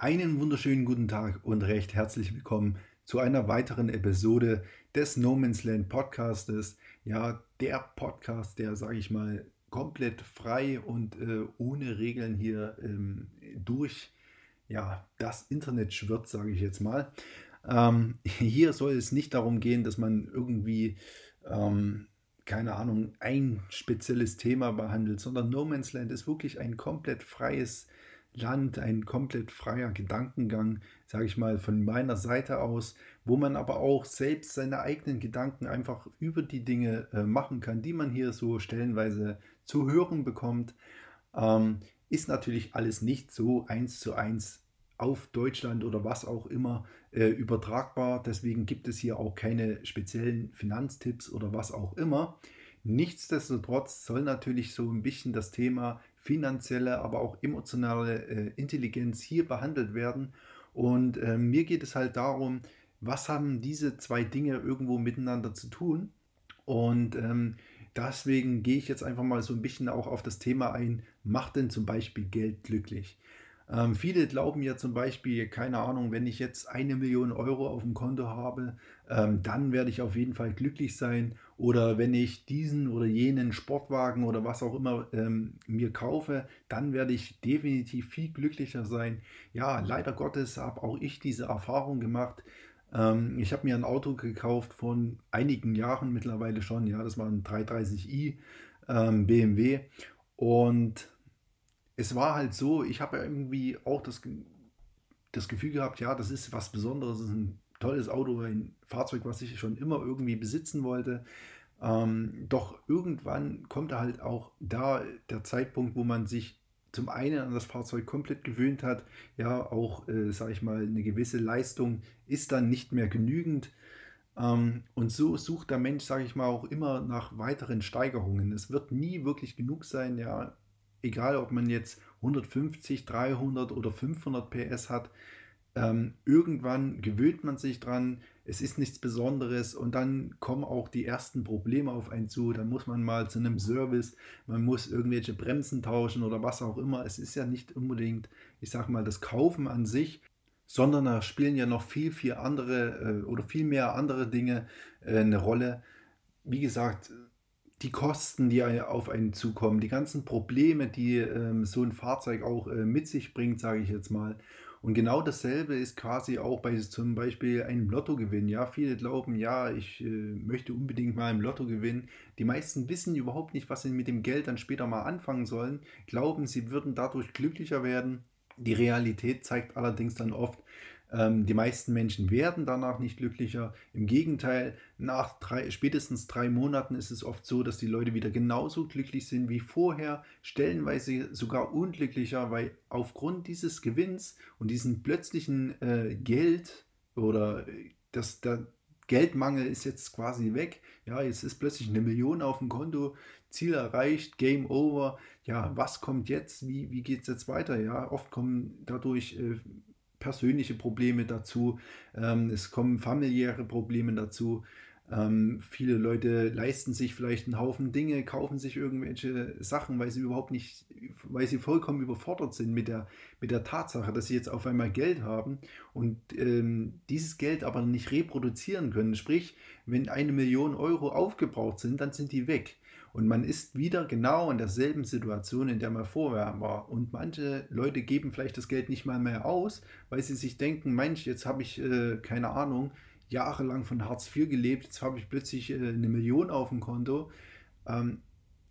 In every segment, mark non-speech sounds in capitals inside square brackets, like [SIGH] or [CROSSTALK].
Einen wunderschönen guten Tag und recht herzlich willkommen zu einer weiteren Episode des No Man's Land Podcastes. Ja, der Podcast, der, sage ich mal, komplett frei und äh, ohne Regeln hier ähm, durch ja, das Internet schwirrt, sage ich jetzt mal. Ähm, hier soll es nicht darum gehen, dass man irgendwie, ähm, keine Ahnung, ein spezielles Thema behandelt, sondern No Man's Land ist wirklich ein komplett freies Land, ein komplett freier Gedankengang, sage ich mal, von meiner Seite aus, wo man aber auch selbst seine eigenen Gedanken einfach über die Dinge äh, machen kann, die man hier so stellenweise zu hören bekommt. Ähm, ist natürlich alles nicht so eins zu eins auf Deutschland oder was auch immer äh, übertragbar. Deswegen gibt es hier auch keine speziellen Finanztipps oder was auch immer. Nichtsdestotrotz soll natürlich so ein bisschen das Thema finanzielle, aber auch emotionale äh, Intelligenz hier behandelt werden. Und äh, mir geht es halt darum, was haben diese zwei Dinge irgendwo miteinander zu tun? Und ähm, deswegen gehe ich jetzt einfach mal so ein bisschen auch auf das Thema ein, macht denn zum Beispiel Geld glücklich? Ähm, viele glauben ja zum Beispiel, keine Ahnung, wenn ich jetzt eine Million Euro auf dem Konto habe, ähm, dann werde ich auf jeden Fall glücklich sein. Oder wenn ich diesen oder jenen Sportwagen oder was auch immer ähm, mir kaufe, dann werde ich definitiv viel glücklicher sein. Ja, leider Gottes habe auch ich diese Erfahrung gemacht. Ähm, ich habe mir ein Auto gekauft von einigen Jahren mittlerweile schon. Ja, das war ein 330i ähm, BMW. Und es war halt so, ich habe irgendwie auch das, das Gefühl gehabt, ja, das ist was Besonderes, ein tolles Auto, ein Fahrzeug, was ich schon immer irgendwie besitzen wollte. Ähm, doch irgendwann kommt halt auch da der Zeitpunkt, wo man sich zum einen an das Fahrzeug komplett gewöhnt hat, ja, auch, äh, sage ich mal, eine gewisse Leistung ist dann nicht mehr genügend. Ähm, und so sucht der Mensch, sage ich mal, auch immer nach weiteren Steigerungen. Es wird nie wirklich genug sein, ja, egal ob man jetzt 150, 300 oder 500 PS hat, ähm, irgendwann gewöhnt man sich dran, es ist nichts Besonderes und dann kommen auch die ersten Probleme auf einen zu. Dann muss man mal zu einem Service, man muss irgendwelche Bremsen tauschen oder was auch immer. Es ist ja nicht unbedingt, ich sag mal, das Kaufen an sich, sondern da spielen ja noch viel, viel andere äh, oder viel mehr andere Dinge äh, eine Rolle. Wie gesagt, die Kosten, die auf einen zukommen, die ganzen Probleme, die ähm, so ein Fahrzeug auch äh, mit sich bringt, sage ich jetzt mal. Und genau dasselbe ist quasi auch bei zum Beispiel einem Lottogewinn. Ja, viele glauben, ja, ich äh, möchte unbedingt mal im Lotto gewinnen. Die meisten wissen überhaupt nicht, was sie mit dem Geld dann später mal anfangen sollen. Glauben, sie würden dadurch glücklicher werden. Die Realität zeigt allerdings dann oft, ähm, die meisten Menschen werden danach nicht glücklicher. Im Gegenteil, nach drei, spätestens drei Monaten ist es oft so, dass die Leute wieder genauso glücklich sind wie vorher, stellenweise sogar unglücklicher, weil aufgrund dieses Gewinns und diesen plötzlichen äh, Geld oder äh, das, der Geldmangel ist jetzt quasi weg. Ja, jetzt ist plötzlich eine Million auf dem Konto, Ziel erreicht, Game over. Ja, was kommt jetzt? Wie, wie geht es jetzt weiter? Ja, oft kommen dadurch äh, persönliche Probleme dazu, ähm, es kommen familiäre Probleme dazu. Ähm, viele Leute leisten sich vielleicht einen Haufen Dinge, kaufen sich irgendwelche Sachen, weil sie überhaupt nicht, weil sie vollkommen überfordert sind mit der, mit der Tatsache, dass sie jetzt auf einmal Geld haben und ähm, dieses Geld aber nicht reproduzieren können. Sprich, wenn eine Million Euro aufgebraucht sind, dann sind die weg. Und man ist wieder genau in derselben Situation, in der man vorher war. Und manche Leute geben vielleicht das Geld nicht mal mehr aus, weil sie sich denken, Mensch, jetzt habe ich, äh, keine Ahnung, jahrelang von Hartz IV gelebt, jetzt habe ich plötzlich äh, eine Million auf dem Konto. Ähm,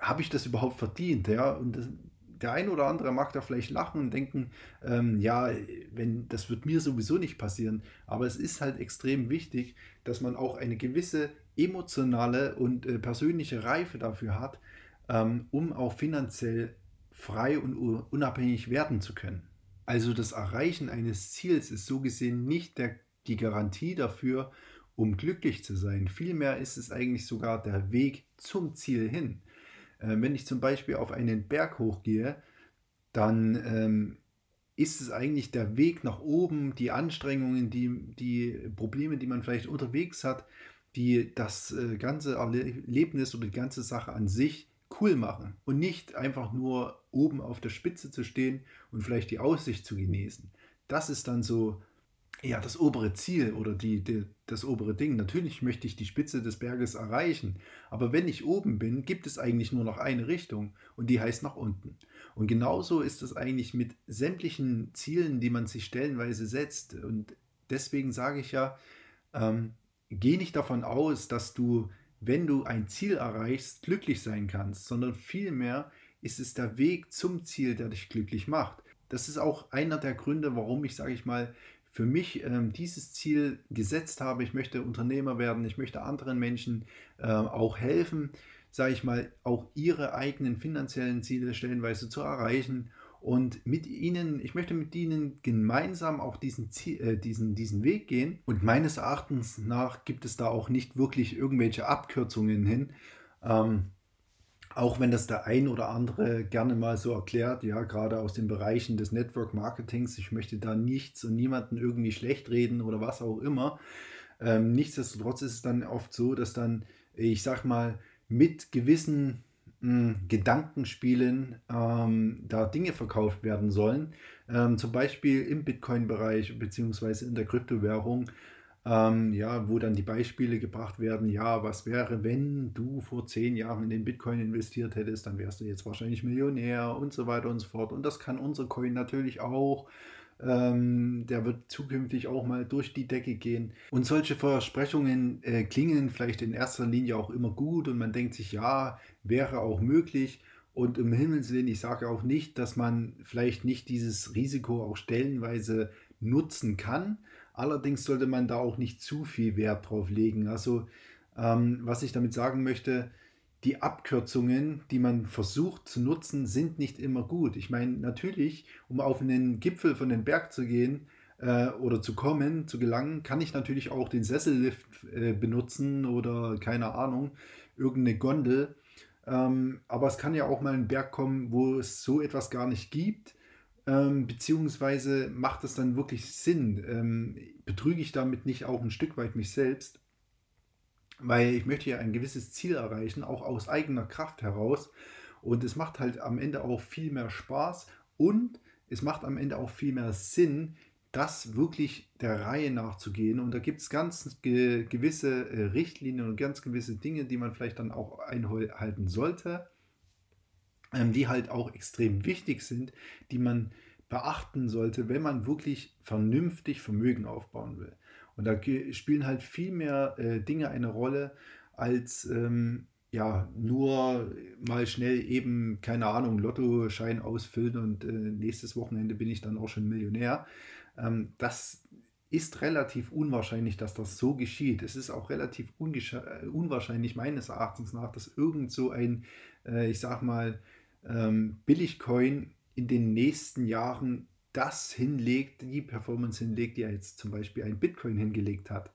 habe ich das überhaupt verdient? Ja, und das, der ein oder andere mag da vielleicht lachen und denken, ähm, ja, wenn das wird mir sowieso nicht passieren. Aber es ist halt extrem wichtig, dass man auch eine gewisse emotionale und äh, persönliche Reife dafür hat, ähm, um auch finanziell frei und unabhängig werden zu können. Also das Erreichen eines Ziels ist so gesehen nicht der, die Garantie dafür, um glücklich zu sein. Vielmehr ist es eigentlich sogar der Weg zum Ziel hin. Äh, wenn ich zum Beispiel auf einen Berg hochgehe, dann ähm, ist es eigentlich der Weg nach oben, die Anstrengungen, die, die Probleme, die man vielleicht unterwegs hat, die das äh, ganze Erlebnis oder die ganze Sache an sich cool machen und nicht einfach nur oben auf der Spitze zu stehen und vielleicht die Aussicht zu genießen. das ist dann so ja, das obere Ziel oder die, die, das obere Ding. Natürlich möchte ich die Spitze des Berges erreichen, aber wenn ich oben bin, gibt es eigentlich nur noch eine Richtung und die heißt nach unten. Und genauso ist es eigentlich mit sämtlichen Zielen, die man sich stellenweise setzt. Und deswegen sage ich ja, ähm, geh nicht davon aus, dass du, wenn du ein Ziel erreichst, glücklich sein kannst, sondern vielmehr ist es der Weg zum Ziel, der dich glücklich macht. Das ist auch einer der Gründe, warum ich, sage ich mal, für mich ähm, dieses Ziel gesetzt habe. Ich möchte Unternehmer werden, ich möchte anderen Menschen äh, auch helfen, sage ich mal, auch ihre eigenen finanziellen Ziele stellenweise zu erreichen. Und mit ihnen, ich möchte mit ihnen gemeinsam auch diesen, Ziel, äh, diesen, diesen Weg gehen. Und meines Erachtens nach gibt es da auch nicht wirklich irgendwelche Abkürzungen hin. Ähm, auch wenn das der ein oder andere gerne mal so erklärt, ja, gerade aus den Bereichen des Network Marketings, ich möchte da nichts und niemanden irgendwie schlecht reden oder was auch immer. Ähm, nichtsdestotrotz ist es dann oft so, dass dann, ich sag mal, mit gewissen mh, hm, Gedankenspielen ähm, da Dinge verkauft werden sollen. Ähm, zum Beispiel im Bitcoin-Bereich bzw. in der Kryptowährung ähm, ja, wo dann die Beispiele gebracht werden, ja, was wäre, wenn du vor zehn Jahren in den Bitcoin investiert hättest, dann wärst du jetzt wahrscheinlich Millionär und so weiter und so fort. Und das kann unser Coin natürlich auch. Ähm, der wird zukünftig auch mal durch die Decke gehen. Und solche Versprechungen äh, klingen vielleicht in erster Linie auch immer gut und man denkt sich, ja, wäre auch möglich. Und im Himmels Willen, ich sage auch nicht, dass man vielleicht nicht dieses Risiko auch stellenweise nutzen kann. Allerdings sollte man da auch nicht zu viel Wert drauf legen. Also ähm, was ich damit sagen möchte, die Abkürzungen, die man versucht zu nutzen, sind nicht immer gut. Ich meine, natürlich, um auf einen Gipfel von den Berg zu gehen äh, oder zu kommen, zu gelangen, kann ich natürlich auch den Sessellift äh, benutzen oder keine Ahnung, irgendeine Gondel. Ähm, aber es kann ja auch mal ein Berg kommen, wo es so etwas gar nicht gibt ähm, beziehungsweise macht es dann wirklich Sinn? Ähm, betrüge ich damit nicht auch ein Stück weit mich selbst? Weil ich möchte ja ein gewisses Ziel erreichen, auch aus eigener Kraft heraus. Und es macht halt am Ende auch viel mehr Spaß und es macht am Ende auch viel mehr Sinn, das wirklich der Reihe nachzugehen. Und da gibt es ganz ge gewisse äh, Richtlinien und ganz gewisse Dinge, die man vielleicht dann auch einhalten sollte die halt auch extrem wichtig sind, die man beachten sollte, wenn man wirklich vernünftig Vermögen aufbauen will. Und da spielen halt viel mehr äh, Dinge eine Rolle, als ähm, ja, nur mal schnell eben, keine Ahnung, Lottoschein ausfüllen und äh, nächstes Wochenende bin ich dann auch schon Millionär. Ähm, das ist relativ unwahrscheinlich, dass das so geschieht. Es ist auch relativ äh, unwahrscheinlich meines Erachtens nach, dass irgend so ein, äh, ich sag mal, ähm, Billigcoin in den nächsten Jahren das hinlegt, die Performance hinlegt, die er jetzt zum Beispiel ein Bitcoin hingelegt hat.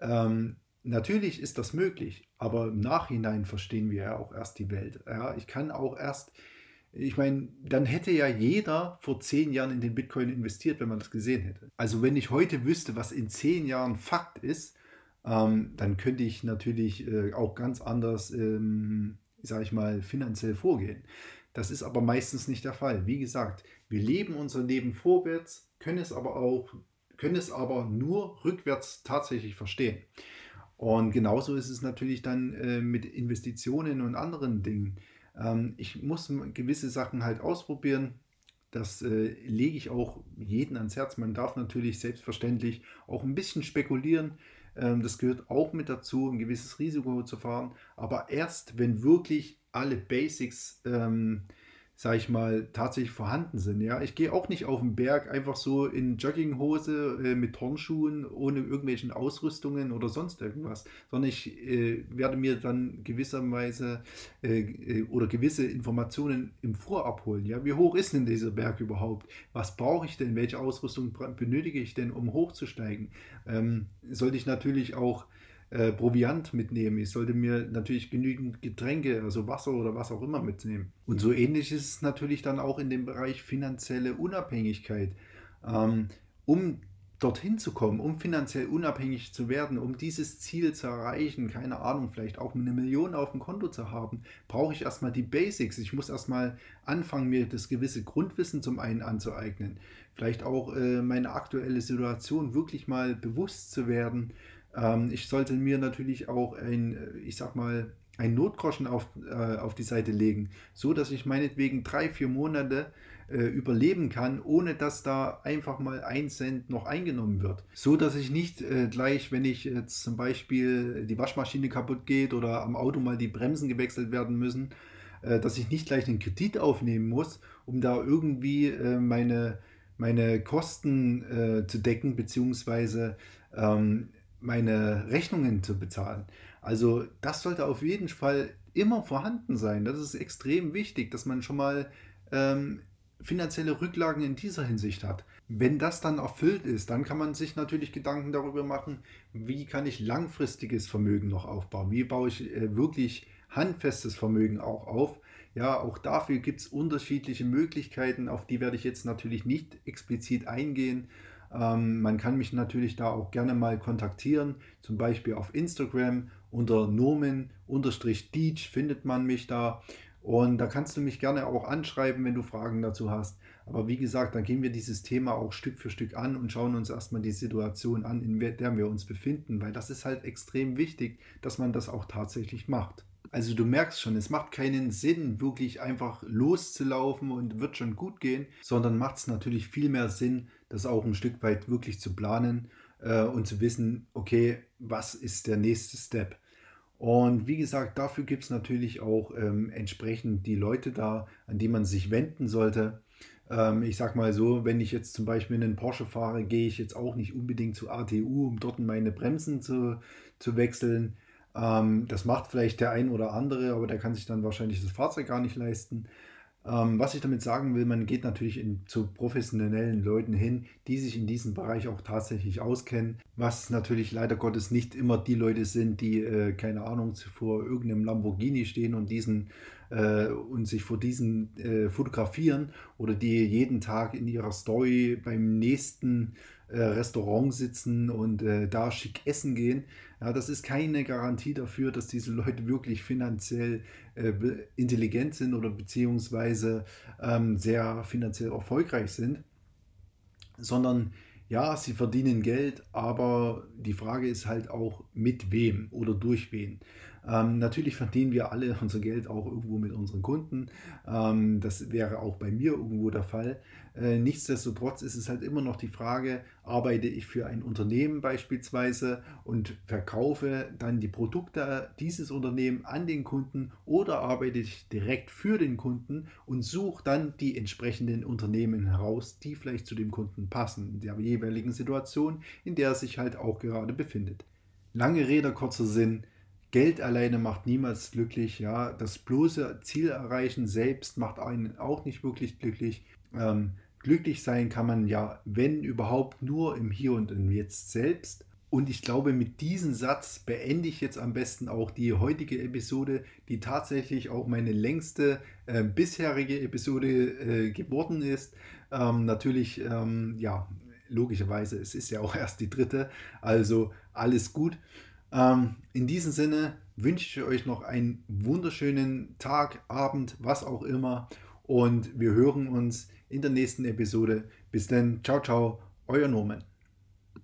Ähm, natürlich ist das möglich, aber im Nachhinein verstehen wir ja auch erst die Welt. Ja, ich kann auch erst, ich meine, dann hätte ja jeder vor zehn Jahren in den Bitcoin investiert, wenn man das gesehen hätte. Also wenn ich heute wüsste, was in zehn Jahren Fakt ist, ähm, dann könnte ich natürlich äh, auch ganz anders, ähm, sage ich mal, finanziell vorgehen. Das ist aber meistens nicht der Fall. Wie gesagt, wir leben unser Leben vorwärts, können es aber auch, können es aber nur rückwärts tatsächlich verstehen. Und genauso ist es natürlich dann äh, mit Investitionen und anderen Dingen. Ähm, ich muss gewisse Sachen halt ausprobieren. Das äh, lege ich auch jeden ans Herz. Man darf natürlich selbstverständlich auch ein bisschen spekulieren. Ähm, das gehört auch mit dazu, ein gewisses Risiko zu fahren. Aber erst, wenn wirklich alle Basics, ähm, sag ich mal, tatsächlich vorhanden sind. Ja, ich gehe auch nicht auf den Berg einfach so in Jogginghose äh, mit Turnschuhen, ohne irgendwelchen Ausrüstungen oder sonst irgendwas, sondern ich äh, werde mir dann gewisserweise äh, äh oder gewisse Informationen im Vorab holen. Ja, wie hoch ist denn dieser Berg überhaupt? Was brauche ich denn? Welche Ausrüstung benötige ich denn, um hochzusteigen? Ähm, sollte ich natürlich auch äh, Proviant mitnehmen. Ich sollte mir natürlich genügend Getränke, also Wasser oder was auch immer mitnehmen. Und so ähnlich ist es natürlich dann auch in dem Bereich finanzielle Unabhängigkeit. Ähm, um dorthin zu kommen, um finanziell unabhängig zu werden, um dieses Ziel zu erreichen, keine Ahnung, vielleicht auch eine Million auf dem Konto zu haben, brauche ich erstmal die Basics. Ich muss erstmal anfangen, mir das gewisse Grundwissen zum einen anzueignen. Vielleicht auch äh, meine aktuelle Situation wirklich mal bewusst zu werden. Ähm, ich sollte mir natürlich auch ein, äh, ich sag mal, ein Notgroschen auf, äh, auf die Seite legen, so dass ich meinetwegen drei, vier Monate äh, überleben kann, ohne dass da einfach mal ein Cent noch eingenommen wird. So dass ich nicht äh, gleich, wenn ich jetzt zum Beispiel die Waschmaschine kaputt geht oder am Auto mal die Bremsen gewechselt werden müssen, äh, dass ich nicht gleich einen Kredit aufnehmen muss, um da irgendwie äh, meine, meine Kosten zu decken, beziehungsweise ähm, meine Rechnungen zu bezahlen. Also das sollte auf jeden Fall immer vorhanden sein. Das ist extrem wichtig, dass man schon mal ähm, finanzielle Rücklagen in dieser Hinsicht hat. Wenn das dann erfüllt ist, dann kann man sich natürlich Gedanken darüber machen, wie kann ich langfristiges Vermögen noch aufbauen? Wie baue ich äh, wirklich handfestes Vermögen auch auf? Ja, auch dafür gibt es unterschiedliche Möglichkeiten, auf die werde ich jetzt natürlich nicht explizit eingehen. Ähm, man kann mich natürlich da auch gerne mal kontaktieren, zum Beispiel auf Instagram unter Nomen-Deech findet man mich da. Und da kannst du mich gerne auch anschreiben, wenn du Fragen dazu hast. Aber wie gesagt, dann gehen wir dieses Thema auch Stück für Stück an und schauen uns erstmal die Situation an, in der wir uns befinden, weil das ist halt extrem wichtig, dass man das auch tatsächlich macht. Also du merkst schon, es macht keinen Sinn, wirklich einfach loszulaufen und wird schon gut gehen, sondern macht es natürlich viel mehr Sinn, das auch ein Stück weit wirklich zu planen äh, und zu wissen, okay, was ist der nächste Step? Und wie gesagt, dafür gibt es natürlich auch ähm, entsprechend die Leute da, an die man sich wenden sollte. Ähm, ich sag mal so, wenn ich jetzt zum Beispiel einen Porsche fahre, gehe ich jetzt auch nicht unbedingt zu ATU, um dort meine Bremsen zu, zu wechseln. Ähm, das macht vielleicht der ein oder andere, aber der kann sich dann wahrscheinlich das Fahrzeug gar nicht leisten. Ähm, was ich damit sagen will, man geht natürlich in, zu professionellen Leuten hin, die sich in diesem Bereich auch tatsächlich auskennen, was natürlich leider Gottes nicht immer die Leute sind, die, äh, keine Ahnung, vor irgendeinem Lamborghini stehen und diesen äh, und sich vor diesen äh, fotografieren oder die jeden Tag in ihrer Story beim nächsten äh, Restaurant sitzen und äh, da schick essen gehen. Ja, das ist keine Garantie dafür, dass diese Leute wirklich finanziell äh, intelligent sind oder beziehungsweise ähm, sehr finanziell erfolgreich sind, sondern ja, sie verdienen Geld, aber die Frage ist halt auch mit wem oder durch wen. Ähm, natürlich verdienen wir alle [LAUGHS] unser Geld auch irgendwo mit unseren Kunden. Ähm, das wäre auch bei mir irgendwo der Fall. Äh, nichtsdestotrotz ist es halt immer noch die Frage, arbeite ich für ein Unternehmen beispielsweise und verkaufe dann die Produkte dieses Unternehmens an den Kunden oder arbeite ich direkt für den Kunden und suche dann die entsprechenden Unternehmen heraus, die vielleicht zu dem Kunden passen, in der jeweiligen Situation, in der er sich halt auch gerade befindet. Lange Rede, kurzer Sinn. Geld alleine macht niemals glücklich. Ja, das bloße Ziel erreichen selbst macht einen auch nicht wirklich glücklich. Ähm, glücklich sein kann man ja, wenn überhaupt, nur im Hier und im Jetzt selbst. Und ich glaube, mit diesem Satz beende ich jetzt am besten auch die heutige Episode, die tatsächlich auch meine längste äh, bisherige Episode äh, geworden ist. Ähm, natürlich, ähm, ja, logischerweise, es ist ja auch [LAUGHS] erst die dritte, also alles gut. Ähm, in diesem Sinne wünsche ich euch noch einen wunderschönen Tag, Abend, was auch immer. Und wir hören uns in der nächsten Episode. Bis dann, ciao, ciao, euer Norman.